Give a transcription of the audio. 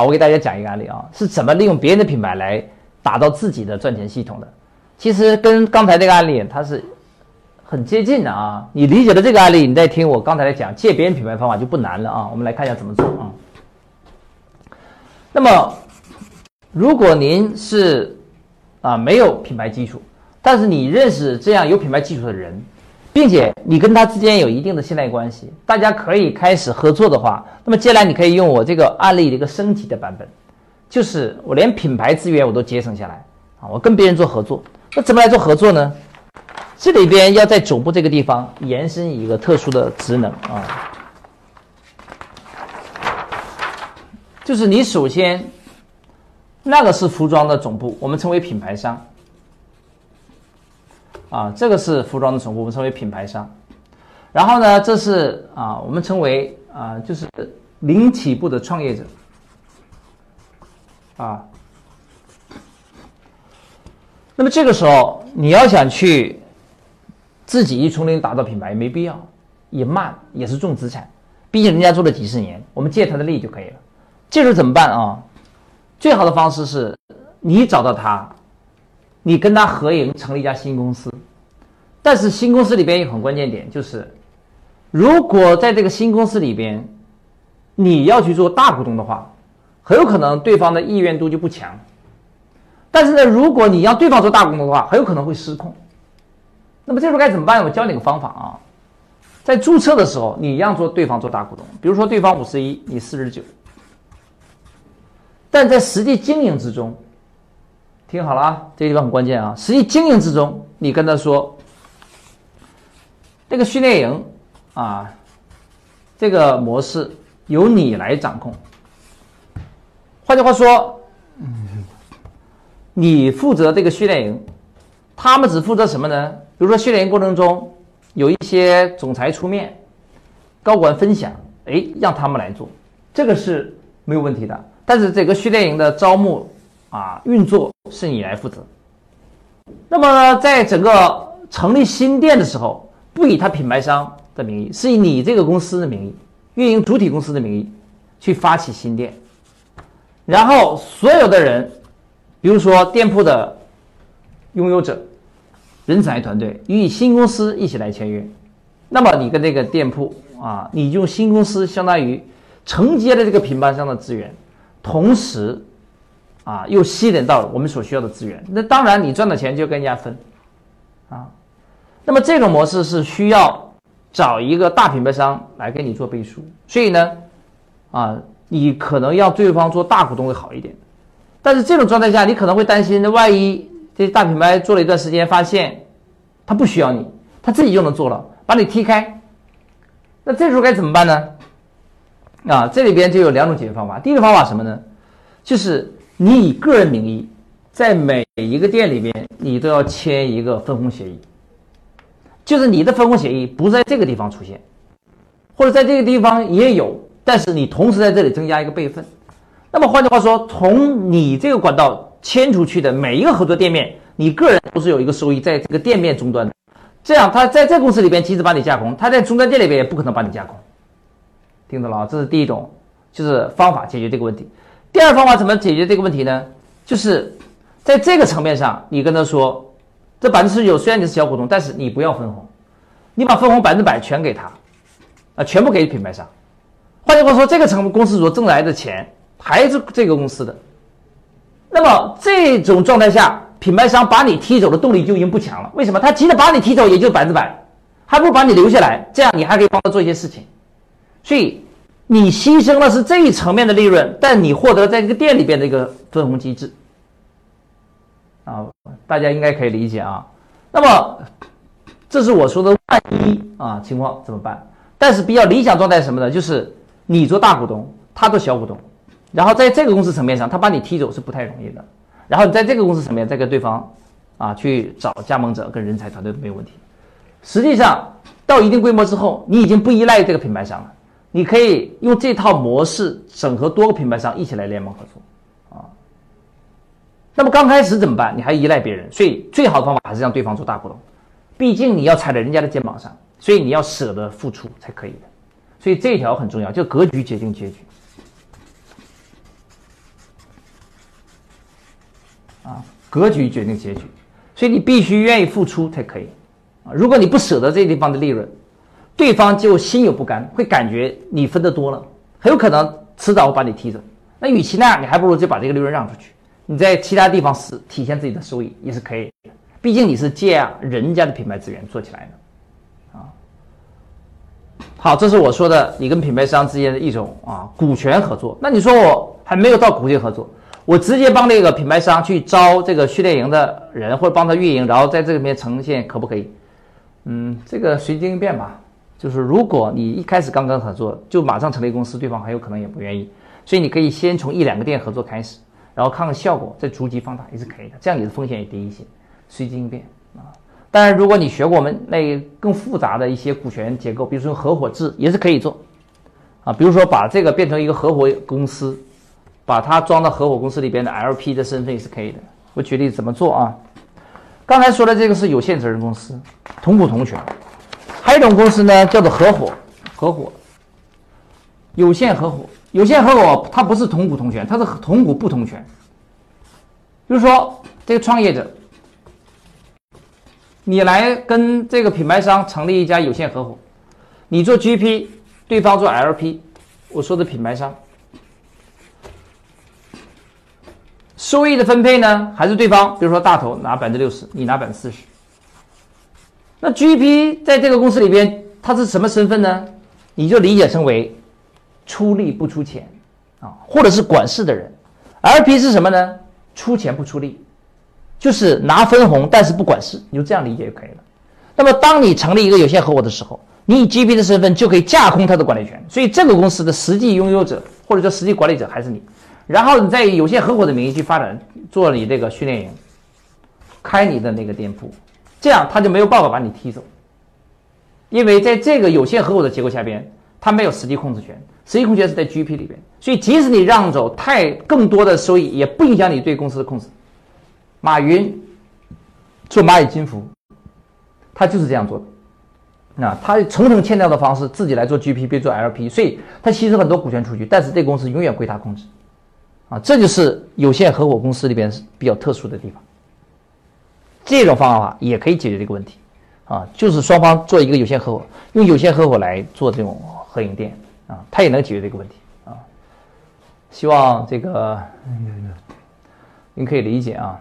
好，我给大家讲一个案例啊，是怎么利用别人的品牌来打造自己的赚钱系统的。其实跟刚才这个案例它是很接近的啊。你理解了这个案例，你再听我刚才来讲借别人品牌方法就不难了啊。我们来看一下怎么做啊。那么，如果您是啊没有品牌基础，但是你认识这样有品牌基础的人。并且你跟他之间有一定的信赖关系，大家可以开始合作的话，那么接下来你可以用我这个案例的一个升级的版本，就是我连品牌资源我都节省下来啊，我跟别人做合作，那怎么来做合作呢？这里边要在总部这个地方延伸一个特殊的职能啊，就是你首先那个是服装的总部，我们称为品牌商。啊，这个是服装的总部，我们称为品牌商。然后呢，这是啊，我们称为啊，就是零起步的创业者。啊，那么这个时候你要想去自己一从零打造品牌，没必要，也慢，也是重资产。毕竟人家做了几十年，我们借他的力就可以了。这时候怎么办啊？最好的方式是你找到他。你跟他合营成立一家新公司，但是新公司里边有很关键点，就是如果在这个新公司里边，你要去做大股东的话，很有可能对方的意愿度就不强。但是呢，如果你让对方做大股东的话，很有可能会失控。那么这时候该怎么办？我教你个方法啊，在注册的时候，你让做对方做大股东，比如说对方五十一，你四十九，但在实际经营之中。听好了啊，这个地方很关键啊！实际经营之中，你跟他说，这个训练营啊，这个模式由你来掌控。换句话说，你负责这个训练营，他们只负责什么呢？比如说训练营过程中有一些总裁出面，高管分享，哎，让他们来做，这个是没有问题的。但是这个训练营的招募。啊，运作是你来负责。那么呢，在整个成立新店的时候，不以他品牌商的名义，是以你这个公司的名义，运营主体公司的名义去发起新店。然后所有的人，比如说店铺的拥有者、人才团队，与新公司一起来签约。那么你跟这个店铺啊，你用新公司相当于承接了这个品牌商的资源，同时。啊，又吸引到我们所需要的资源，那当然你赚的钱就跟人家分，啊，那么这种模式是需要找一个大品牌商来给你做背书，所以呢，啊，你可能要对方做大股东会好一点，但是这种状态下，你可能会担心，那万一这大品牌做了一段时间，发现他不需要你，他自己就能做了，把你踢开，那这时候该怎么办呢？啊，这里边就有两种解决方法，第一个方法什么呢？就是。你以个人名义，在每一个店里面，你都要签一个分红协议，就是你的分红协议不在这个地方出现，或者在这个地方也有，但是你同时在这里增加一个备份。那么换句话说，从你这个管道签出去的每一个合作店面，你个人都是有一个收益在这个店面终端的。这样，他在这公司里边即使把你架空，他在终端店里边也不可能把你架空。听懂了啊？这是第一种，就是方法解决这个问题。第二方法怎么解决这个问题呢？就是在这个层面上，你跟他说，这百分之十九虽然你是小股东，但是你不要分红，你把分红百分之百全给他，啊，全部给品牌商。换句话说，这个成公司所挣来的钱还是这个公司的。那么这种状态下，品牌商把你踢走的动力就已经不强了。为什么？他即使把你踢走，也就百分之百，还不如把你留下来，这样你还可以帮他做一些事情。所以。你牺牲的是这一层面的利润，但你获得在这个店里边的一个分红机制，啊，大家应该可以理解啊。那么，这是我说的万一啊情况怎么办？但是比较理想状态什么呢？就是你做大股东，他做小股东，然后在这个公司层面上，他把你踢走是不太容易的。然后你在这个公司层面再跟对方啊去找加盟者跟人才团队都没有问题。实际上到一定规模之后，你已经不依赖这个品牌商了。你可以用这套模式整合多个品牌商一起来联盟合作，啊，那么刚开始怎么办？你还依赖别人，所以最好的方法还是让对方做大股东，毕竟你要踩在人家的肩膀上，所以你要舍得付出才可以的，所以这一条很重要，就格局决定结局。啊，格局决定结局，所以你必须愿意付出才可以啊。如果你不舍得这地方的利润，对方就心有不甘，会感觉你分的多了，很有可能迟早会把你踢走。那与其那样，你还不如就把这个利润让出去，你在其他地方是体现自己的收益也是可以的。毕竟你是借人家的品牌资源做起来的，啊。好，这是我说的你跟品牌商之间的一种啊股权合作。那你说我还没有到股权合作，我直接帮那个品牌商去招这个训练营的人，或者帮他运营，然后在这里面呈现，可不可以？嗯，这个随机应变吧。就是如果你一开始刚刚合作，就马上成立公司，对方很有可能也不愿意。所以你可以先从一两个店合作开始，然后看看效果，再逐级放大也是可以的。这样你的风险也低一些，随机应变啊。当然，如果你学过我们那更复杂的一些股权结构，比如说合伙制也是可以做啊。比如说把这个变成一个合伙公司，把它装到合伙公司里边的 LP 的身份也是可以的。我举例怎么做啊？刚才说的这个是有限责任公司，同股同权。还有一种公司呢，叫做合伙，合伙，有限合伙，有限合伙，它不是同股同权，它是同股不同权。比如说，这个创业者，你来跟这个品牌商成立一家有限合伙，你做 GP，对方做 LP，我说的品牌商，收益的分配呢，还是对方，比如说大头拿百分之六十，你拿百分之四十。那 GP 在这个公司里边，他是什么身份呢？你就理解成为出力不出钱啊，或者是管事的人。LP 是什么呢？出钱不出力，就是拿分红但是不管事，你就这样理解就可以了。那么当你成立一个有限合伙的时候，你以 GP 的身份就可以架空他的管理权，所以这个公司的实际拥有者或者说实际管理者还是你。然后你再以有限合伙的名义去发展，做你这个训练营，开你的那个店铺。这样他就没有办法把你踢走，因为在这个有限合伙的结构下边，他没有实际控制权，实际控制权是在 GP 里边，所以即使你让走太更多的收益，也不影响你对公司的控制。马云做蚂蚁金服，他就是这样做的，那他层层嵌套的方式自己来做 GP，别做 LP，所以他吸收很多股权出去，但是这公司永远归他控制，啊，这就是有限合伙公司里边比较特殊的地方。这种方法也可以解决这个问题，啊，就是双方做一个有限合伙，用有限合伙来做这种合营店，啊，它也能解决这个问题，啊，希望这个您可以理解啊。